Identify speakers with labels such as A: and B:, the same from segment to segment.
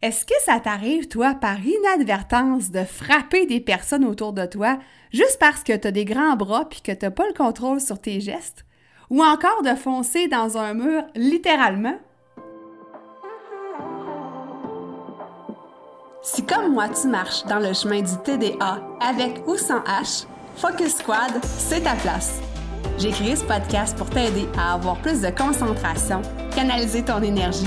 A: Est-ce que ça t'arrive, toi, par inadvertance, de frapper des personnes autour de toi juste parce que tu as des grands bras puis que tu n'as pas le contrôle sur tes gestes? Ou encore de foncer dans un mur littéralement? Si comme moi tu marches dans le chemin du TDA avec ou sans H, Focus Squad, c'est ta place. J'ai créé ce podcast pour t'aider à avoir plus de concentration, canaliser ton énergie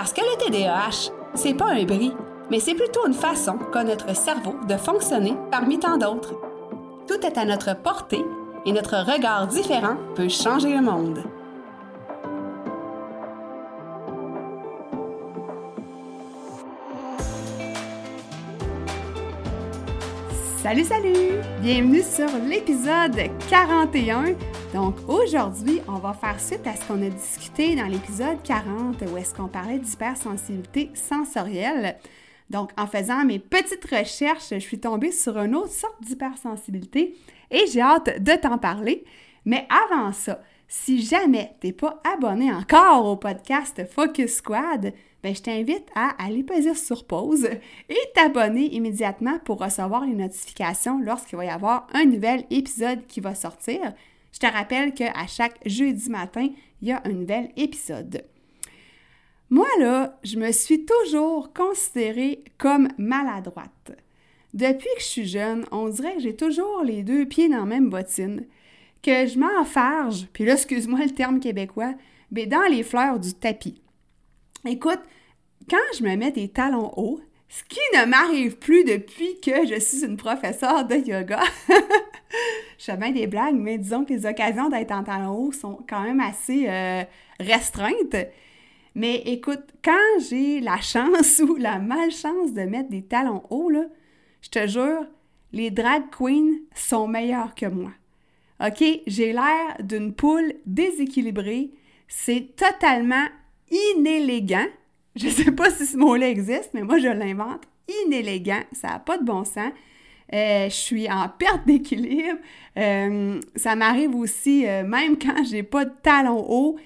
A: Parce que le TDAH, c'est pas un bris, mais c'est plutôt une façon qu'a notre cerveau de fonctionner parmi tant d'autres. Tout est à notre portée et notre regard différent peut changer le monde. Salut, salut! Bienvenue sur l'épisode 41. Donc aujourd'hui, on va faire suite à ce qu'on a discuté dans l'épisode 40 où est-ce qu'on parlait d'hypersensibilité sensorielle. Donc en faisant mes petites recherches, je suis tombée sur une autre sorte d'hypersensibilité et j'ai hâte de t'en parler. Mais avant ça, si jamais tu n'es pas abonné encore au podcast Focus Squad, ben, je t'invite à aller peser sur pause et t'abonner immédiatement pour recevoir les notifications lorsqu'il va y avoir un nouvel épisode qui va sortir. Je te rappelle qu'à chaque jeudi matin, il y a un nouvel épisode. Moi, là, je me suis toujours considérée comme maladroite. Depuis que je suis jeune, on dirait que j'ai toujours les deux pieds dans la même bottine, que je m'enfarge, puis là, excuse-moi le terme québécois, mais dans les fleurs du tapis. Écoute, quand je me mets des talons hauts, ce qui ne m'arrive plus depuis que je suis une professeure de yoga. je fais bien des blagues, mais disons que les occasions d'être en talons hauts sont quand même assez euh, restreintes. Mais écoute, quand j'ai la chance ou la malchance de mettre des talons hauts, je te jure, les drag queens sont meilleurs que moi. OK? J'ai l'air d'une poule déséquilibrée. C'est totalement inélégant. Je ne sais pas si ce mot-là existe, mais moi, je l'invente. Inélégant, ça n'a pas de bon sens. Euh, je suis en perte d'équilibre. Euh, ça m'arrive aussi, euh, même quand j'ai pas de talons hauts,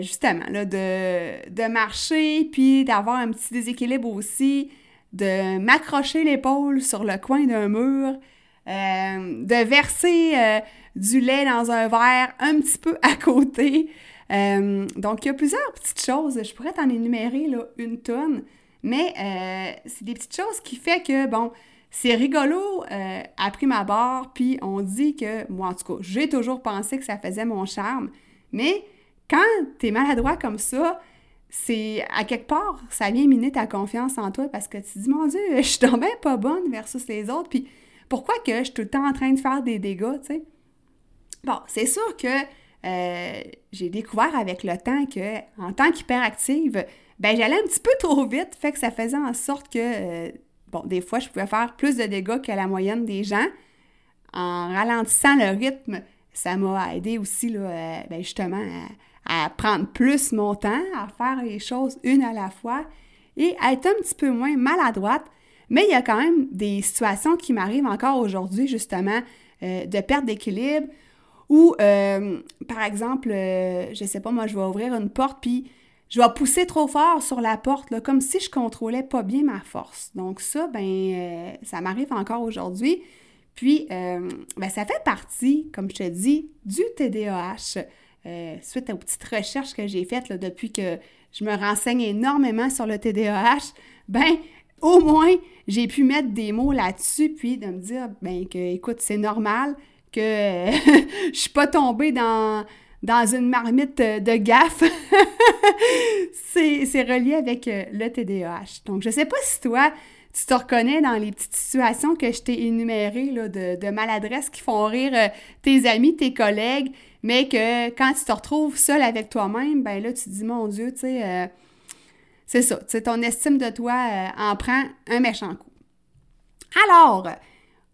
A: justement, là, de, de marcher, puis d'avoir un petit déséquilibre aussi, de m'accrocher l'épaule sur le coin d'un mur, de verser du lait dans un verre un petit peu à côté. Euh, donc, il y a plusieurs petites choses. Je pourrais t'en énumérer là, une tonne, mais euh, c'est des petites choses qui fait que, bon, c'est rigolo euh, à prime abord, puis on dit que, moi en tout cas, j'ai toujours pensé que ça faisait mon charme, mais quand tu es maladroit comme ça, c'est à quelque part, ça vient miner ta confiance en toi parce que tu te dis, mon Dieu, je suis même pas bonne versus les autres, puis pourquoi que je suis tout le temps en train de faire des dégâts, tu sais? Bon, c'est sûr que euh, j'ai découvert avec le temps que, en tant qu'hyperactive, ben j'allais un petit peu trop vite, fait que ça faisait en sorte que, euh, bon, des fois, je pouvais faire plus de dégâts que la moyenne des gens. En ralentissant le rythme, ça m'a aidé aussi, là, euh, ben, justement, à, à, prendre plus mon temps, à faire les choses une à la fois et à être un petit peu moins maladroite. Mais il y a quand même des situations qui m'arrivent encore aujourd'hui, justement, de perte d'équilibre ou, euh, par exemple, euh, je sais pas, moi, je vais ouvrir une porte, puis je vais pousser trop fort sur la porte, comme si je contrôlais pas bien ma force. Donc ça, ben, euh, ça m'arrive encore aujourd'hui. Puis, ben, ça fait partie, comme je te dis, du TDAH. suite aux petites recherches que j'ai faites depuis que je me renseigne énormément sur le TDAH, ben, au moins, j'ai pu mettre des mots là-dessus, puis de me dire, ben, que, écoute, c'est normal, que je suis pas tombée dans, dans une marmite de gaffe. c'est relié avec euh, le TDAH. Donc, je sais pas si toi, tu te reconnais dans les petites situations que je t'ai énumérées de, de qui font rire euh, tes amis, tes collègues, mais que quand tu te retrouves seul avec toi-même, ben là, tu te dis, mon Dieu, tu sais, euh, c'est ça, tu ton estime de toi en prend un méchant coup. Alors,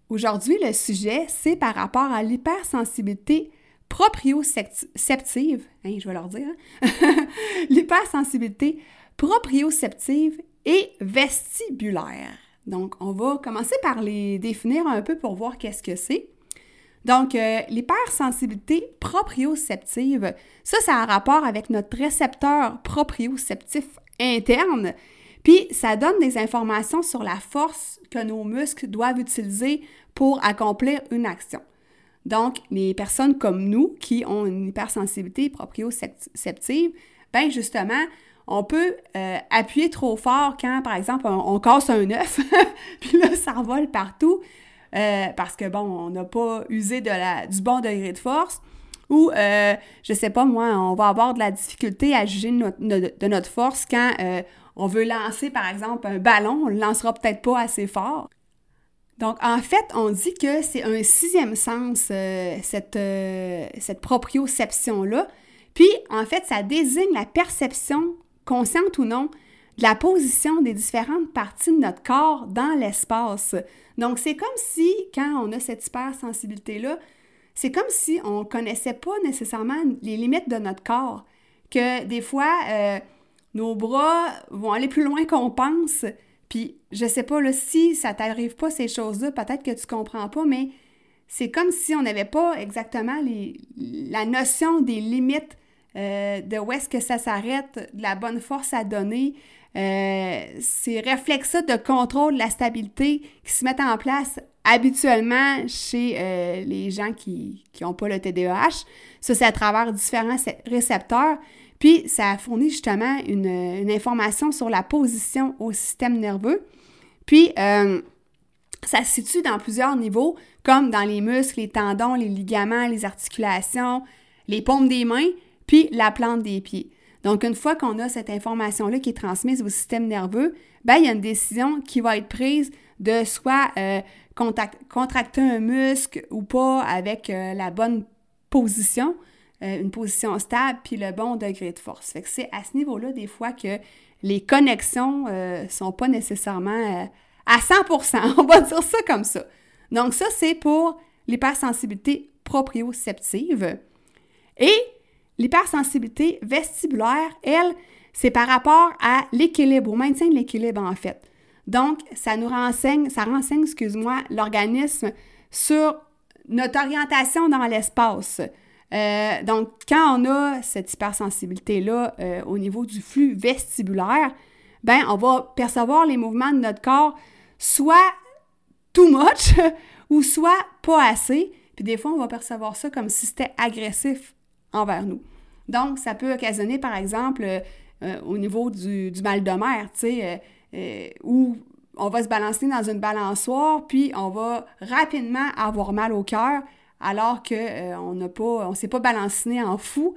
A: aujourd'hui, le sujet, c'est par rapport à l'hypersensibilité proprioceptive, hein, je vais leur dire, hein? l'hypersensibilité proprioceptive et vestibulaire. Donc, on va commencer par les définir un peu pour voir qu'est-ce que c'est. Donc, euh, l'hypersensibilité proprioceptive, ça, ça a un rapport avec notre récepteur proprioceptif interne, puis ça donne des informations sur la force que nos muscles doivent utiliser pour accomplir une action. Donc, les personnes comme nous qui ont une hypersensibilité proprioceptive, ben justement, on peut euh, appuyer trop fort quand, par exemple, on, casse un œuf, puis là, ça revole partout, euh, parce que, bon, on n'a pas usé de du bon degré de force, ou, euh, je sais pas, moi, on va avoir de la difficulté à juger de notre, force quand on veut lancer, par exemple, un ballon, on le lancera peut-être pas assez fort. Donc, en fait, on dit que c'est un sixième sens, cette, cette proprioception-là. Puis, en fait, ça désigne la perception consciente ou non, de la position des différentes parties de notre corps dans l'espace. Donc, c'est comme si, quand on a cette hypersensibilité-là, c'est comme si on ne connaissait pas nécessairement les limites de notre corps. Que des fois, euh, nos bras vont aller plus loin qu'on pense. Puis, je sais pas, là, si ça t'arrive pas ces choses-là, peut-être que tu comprends pas, mais c'est comme si on n'avait pas exactement la notion des limites euh, de où est-ce que ça s'arrête, de la bonne force à donner, euh, ces réflexes de contrôle de la stabilité qui se mettent en place habituellement chez euh, les gens qui n'ont pas le TDAH. Ça, c'est à travers différents récepteurs. Puis, ça fournit justement une, information sur la position au système nerveux. Puis, ça se situe dans plusieurs niveaux, comme dans les muscles, les tendons, les ligaments, les articulations, les paumes des mains, puis la plante des pieds. Donc, une fois qu'on a cette information-là qui est transmise au système nerveux, ben, il y a une décision qui va être prise de soit euh, contracter un muscle ou pas avec euh, la bonne position, euh, une position stable, puis le bon degré de force. Fait que c'est à ce niveau-là, des fois, que les connexions ne sont pas nécessairement à 100 on va dire ça comme ça. Donc, ça, c'est pour l'hypersensibilité proprioceptive. Et L'hypersensibilité vestibulaire, elle, c'est par rapport à l'équilibre, au maintien de l'équilibre en fait. Donc, ça nous renseigne, ça renseigne, excuse-moi, l'organisme sur notre orientation dans l'espace. Euh, donc, quand on a cette hypersensibilité-là euh, au niveau du flux vestibulaire, ben, on va percevoir les mouvements de notre corps soit too much ou soit pas assez. Puis des fois, on va percevoir ça comme si c'était agressif envers nous. Donc, ça peut occasionner, par exemple, euh, au niveau du, mal de mer, tu sais, où on va se balancer dans une balançoire, puis on va rapidement avoir mal au cœur, alors qu'on n'a pas, on s'est pas balanciné en fou.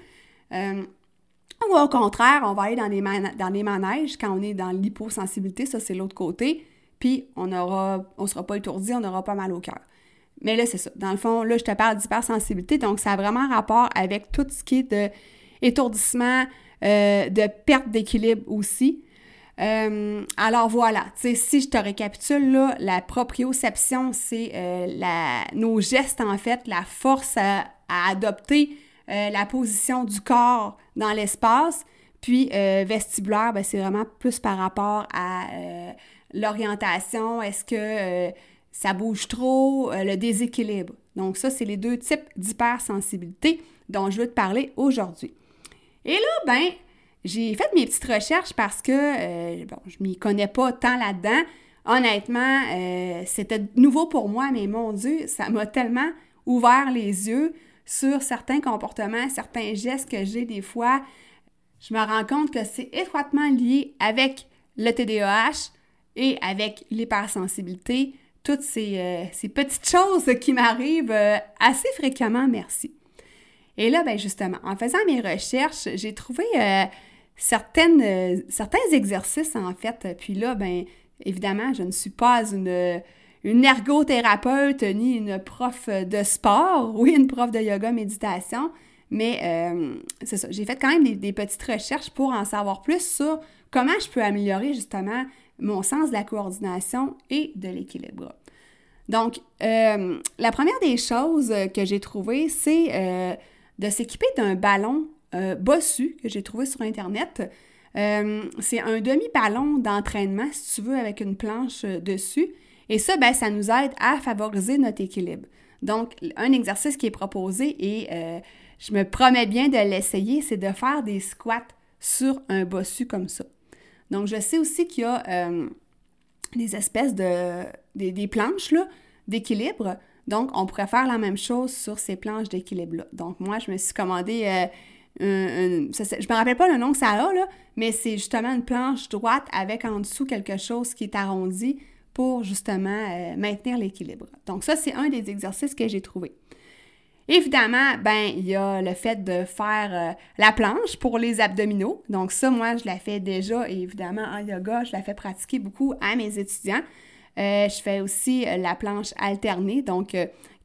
A: ou au contraire, on va aller dans les, dans les manèges quand on est dans l'hyposensibilité, ça c'est l'autre côté, puis on aura, on sera pas étourdi, on n'aura pas mal au cœur. Mais là, c'est ça. Dans le fond, là, je te parle d'hypersensibilité, donc ça a vraiment rapport avec tout ce qui est de étourdissement, euh, de perte d'équilibre aussi. Euh, alors voilà, si je te récapitule, là, la proprioception, c'est euh, nos gestes en fait, la force à, adopter la position du corps dans l'espace. Puis vestibulaire, ben, c'est vraiment plus par rapport à l'orientation. Est-ce que ça bouge trop, euh, le déséquilibre. Donc ça, c'est les deux types d'hypersensibilité dont je veux te parler aujourd'hui. Et là, ben, j'ai fait mes petites recherches parce que, euh, bon, je m'y connais pas tant là-dedans. Honnêtement, euh, c'était nouveau pour moi, mais mon Dieu, ça m'a tellement ouvert les yeux sur certains comportements, certains gestes que j'ai des fois. Je me rends compte que c'est étroitement lié avec le TDAH et avec l'hypersensibilité toutes euh, ces, petites choses qui m'arrivent euh, assez fréquemment, merci. Et là, ben justement, en faisant mes recherches, j'ai trouvé certaines, certains exercices, en fait. Puis là, ben évidemment, je ne suis pas une, une ergothérapeute ni une prof de sport, oui, une prof de yoga méditation, mais c'est ça, j'ai fait quand même des, petites recherches pour en savoir plus sur comment je peux améliorer justement mon sens de la coordination et de l'équilibre. Donc, euh, la première des choses que j'ai trouvées, c'est euh, de s'équiper d'un ballon euh, bossu que j'ai trouvé sur Internet. c'est un demi-ballon d'entraînement, si tu veux, avec une planche dessus. Et ça, ben, ça nous aide à favoriser notre équilibre. Donc, un exercice qui est proposé et je me promets bien de l'essayer, c'est de faire des squats sur un bossu comme ça. Donc, je sais aussi qu'il y a des espèces de des, planches d'équilibre. Donc, on pourrait faire la même chose sur ces planches d'équilibre-là. Donc, moi, je me suis commandé euh, je ne me rappelle pas le nom que ça a, là, mais c'est justement une planche droite avec en dessous quelque chose qui est arrondi pour justement euh, maintenir l'équilibre. Donc, ça, c'est un des exercices que j'ai trouvé. Évidemment, ben il y a le fait de faire euh, la planche pour les abdominaux. Donc ça, moi, je la fais déjà et évidemment en yoga, je la fais pratiquer beaucoup à mes étudiants. Euh, je fais aussi la planche alternée. Donc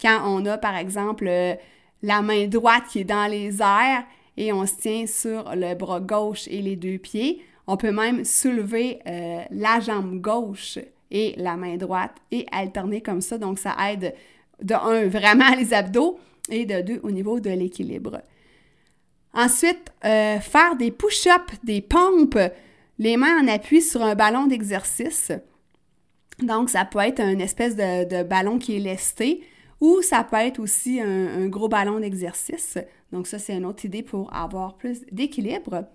A: quand on a par exemple la main droite qui est dans les airs et on se tient sur le bras gauche et les deux pieds, on peut même soulever la jambe gauche et la main droite et alterner comme ça. Donc ça aide de un vraiment les abdos et de deux au niveau de l'équilibre. Ensuite, euh, faire des push-ups, des pompes, les mains en appui sur un ballon d'exercice. Donc, ça peut être une espèce de, ballon qui est lesté ou ça peut être aussi un, gros ballon d'exercice. Donc, ça, c'est une autre idée pour avoir plus d'équilibre.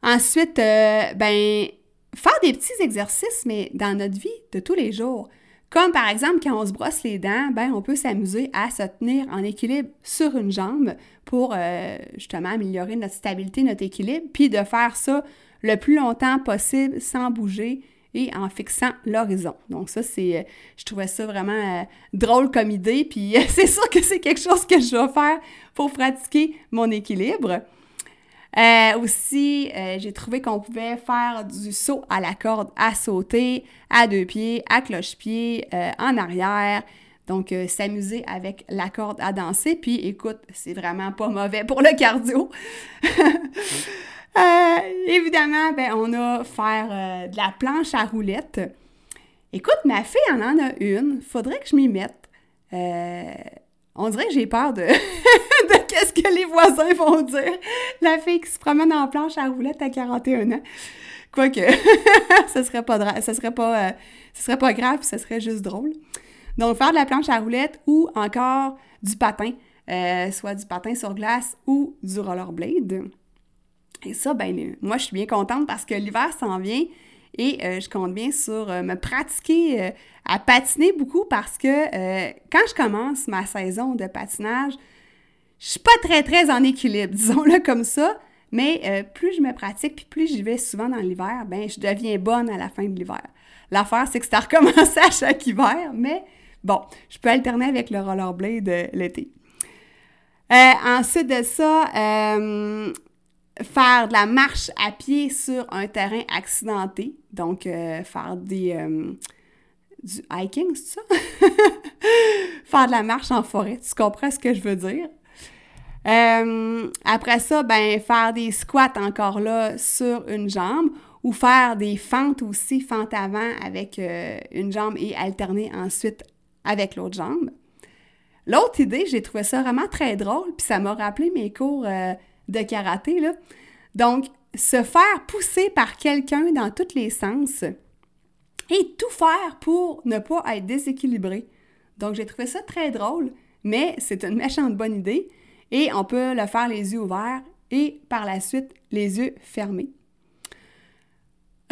A: Ensuite, euh, ben, faire des petits exercices, mais dans notre vie de tous les jours. Comme par exemple, quand on se brosse les dents, ben, on peut s'amuser à se tenir en équilibre sur une jambe pour euh, justement améliorer notre stabilité, notre équilibre, puis de faire ça le plus longtemps possible sans bouger et en fixant l'horizon. Donc ça, c'est, euh, je trouvais ça vraiment euh, drôle comme idée, puis c'est sûr que c'est quelque chose que je vais faire pour pratiquer mon équilibre. Euh, aussi, j'ai trouvé qu'on pouvait faire du saut à la corde à sauter, à deux pieds, à cloche-pied, en arrière. Donc, s'amuser avec la corde à danser. Puis, écoute, c'est vraiment pas mauvais pour le cardio. évidemment, ben, on a faire de la planche à roulettes. Écoute, ma fille en en a une. Faudrait que je m'y mette. On dirait que j'ai peur de, qu'est-ce que les voisins vont dire. La fille qui se promène en planche à roulettes à 41 ans. Quoique, ce serait pas ce serait pas, euh, ce serait pas grave, ce serait juste drôle. Donc, faire de la planche à roulettes ou encore du patin, euh, soit du patin sur glace ou du rollerblade. Et ça, ben, moi, je suis bien contente parce que l'hiver s'en vient et euh, je compte bien sur euh, me pratiquer euh, à patiner beaucoup parce que quand je commence ma saison de patinage, je suis pas très très en équilibre, disons-le comme ça. Mais plus je me pratique, puis plus j'y vais souvent dans l'hiver, ben je deviens bonne à la fin de l'hiver. L'affaire, c'est que ça recommence à chaque hiver, mais bon, je peux alterner avec le rollerblade l'été. ensuite de ça, faire de la marche à pied sur un terrain accidenté. Donc, euh, faire des, euh, du hiking, c'est ça? faire de la marche en forêt. Tu comprends ce que je veux dire? Euh, après ça, ben, faire des squats encore là sur une jambe ou faire des fentes aussi, fentes avant avec une jambe et alterner ensuite avec l'autre jambe. L'autre idée, j'ai trouvé ça vraiment très drôle, puis ça m'a rappelé mes cours de karaté. Là. Donc, se faire pousser par quelqu'un dans tous les sens et tout faire pour ne pas être déséquilibré. Donc, j'ai trouvé ça très drôle, mais c'est une méchante bonne idée et on peut le faire les yeux ouverts et par la suite les yeux fermés.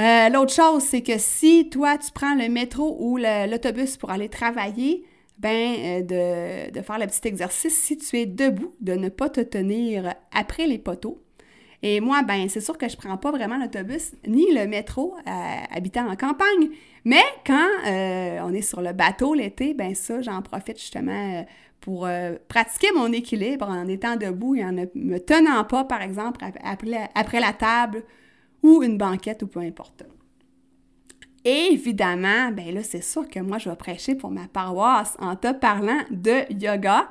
A: Euh, l'autre chose, c'est que si toi, tu prends le métro ou l'autobus pour aller travailler, ben, euh, de, faire le petit exercice, si tu es debout, de ne pas te tenir après les poteaux. Et moi, ben, c'est sûr que je prends pas vraiment l'autobus ni le métro euh, habitant en campagne. Mais quand euh, on est sur le bateau l'été, ben ça, j'en profite justement pour pratiquer mon équilibre en étant debout et en ne me tenant pas, par exemple, après la table ou une banquette ou peu importe. Évidemment, ben là, c'est sûr que moi, je vais prêcher pour ma paroisse en te parlant de yoga.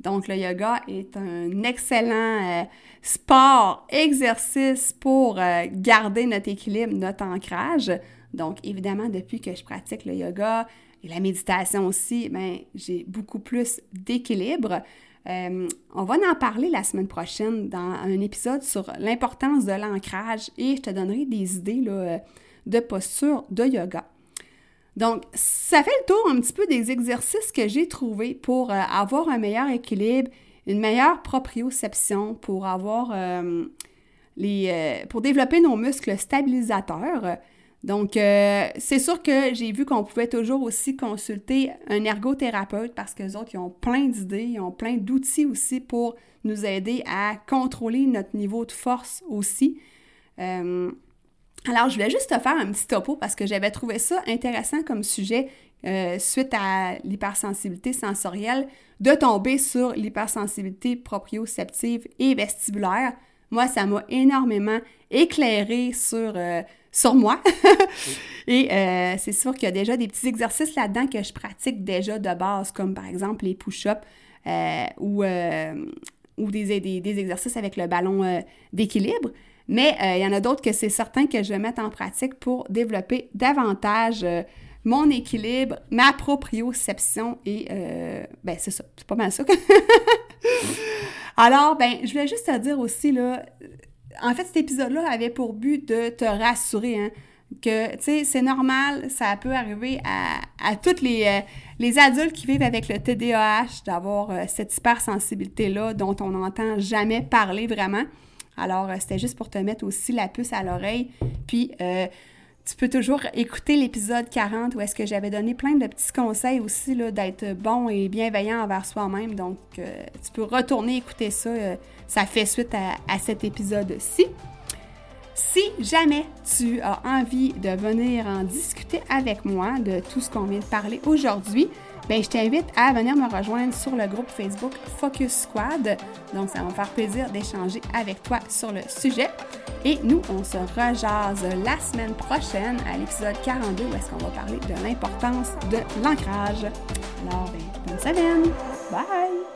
A: Donc, le yoga est un excellent euh, sport, exercice pour euh, garder notre équilibre, notre ancrage. Donc, évidemment, depuis que je pratique le yoga et la méditation aussi, ben, j'ai beaucoup plus d'équilibre. Euh, on va en parler la semaine prochaine dans un épisode sur l'importance de l'ancrage et je te donnerai des idées là, de posture de yoga. Donc, ça fait le tour un petit peu des exercices que j'ai trouvés pour euh, avoir un meilleur équilibre, une meilleure proprioception, pour avoir euh, les, euh, pour développer nos muscles stabilisateurs. Donc, c'est sûr que j'ai vu qu'on pouvait toujours aussi consulter un ergothérapeute parce que autres, ils ont plein d'idées, ils ont plein d'outils aussi pour nous aider à contrôler notre niveau de force aussi. Alors, je voulais juste te faire un petit topo parce que j'avais trouvé ça intéressant comme sujet euh, suite à l'hypersensibilité sensorielle, de tomber sur l'hypersensibilité proprioceptive et vestibulaire. Moi, ça m'a énormément éclairé sur, euh, sur moi. et euh, c'est sûr qu'il y a déjà des petits exercices là-dedans que je pratique déjà de base, comme par exemple les push-ups ou, ou des, des, exercices avec le ballon d'équilibre. Mais euh, il y en a d'autres que c'est certain que je vais mettre en pratique pour développer davantage euh, mon équilibre, ma proprioception et euh, ben c'est ça, c'est pas mal ça. Alors, ben, je voulais juste te dire aussi, là, en fait, cet épisode-là avait pour but de te rassurer, hein, que, tu sais, c'est normal, ça peut arriver à, à tous les, les adultes qui vivent avec le TDAH d'avoir cette hypersensibilité-là dont on n'entend jamais parler vraiment. Alors, euh, c'était juste pour te mettre aussi la puce à l'oreille. Puis, euh, tu peux toujours écouter l'épisode 40 où est-ce que j'avais donné plein de petits conseils aussi d'être bon et bienveillant envers soi-même. Donc, euh, tu peux retourner écouter ça. ça fait suite à cet épisode-ci. Si jamais tu as envie de venir en discuter avec moi de tout ce qu'on vient de parler aujourd'hui, ben, je t'invite à venir me rejoindre sur le groupe Facebook Focus Squad. Donc, ça va me faire plaisir d'échanger avec toi sur le sujet. Et nous, on se rejase la semaine prochaine à l'épisode 42 où est-ce qu'on va parler de l'importance de l'ancrage. Alors, ben, bonne semaine! Bye!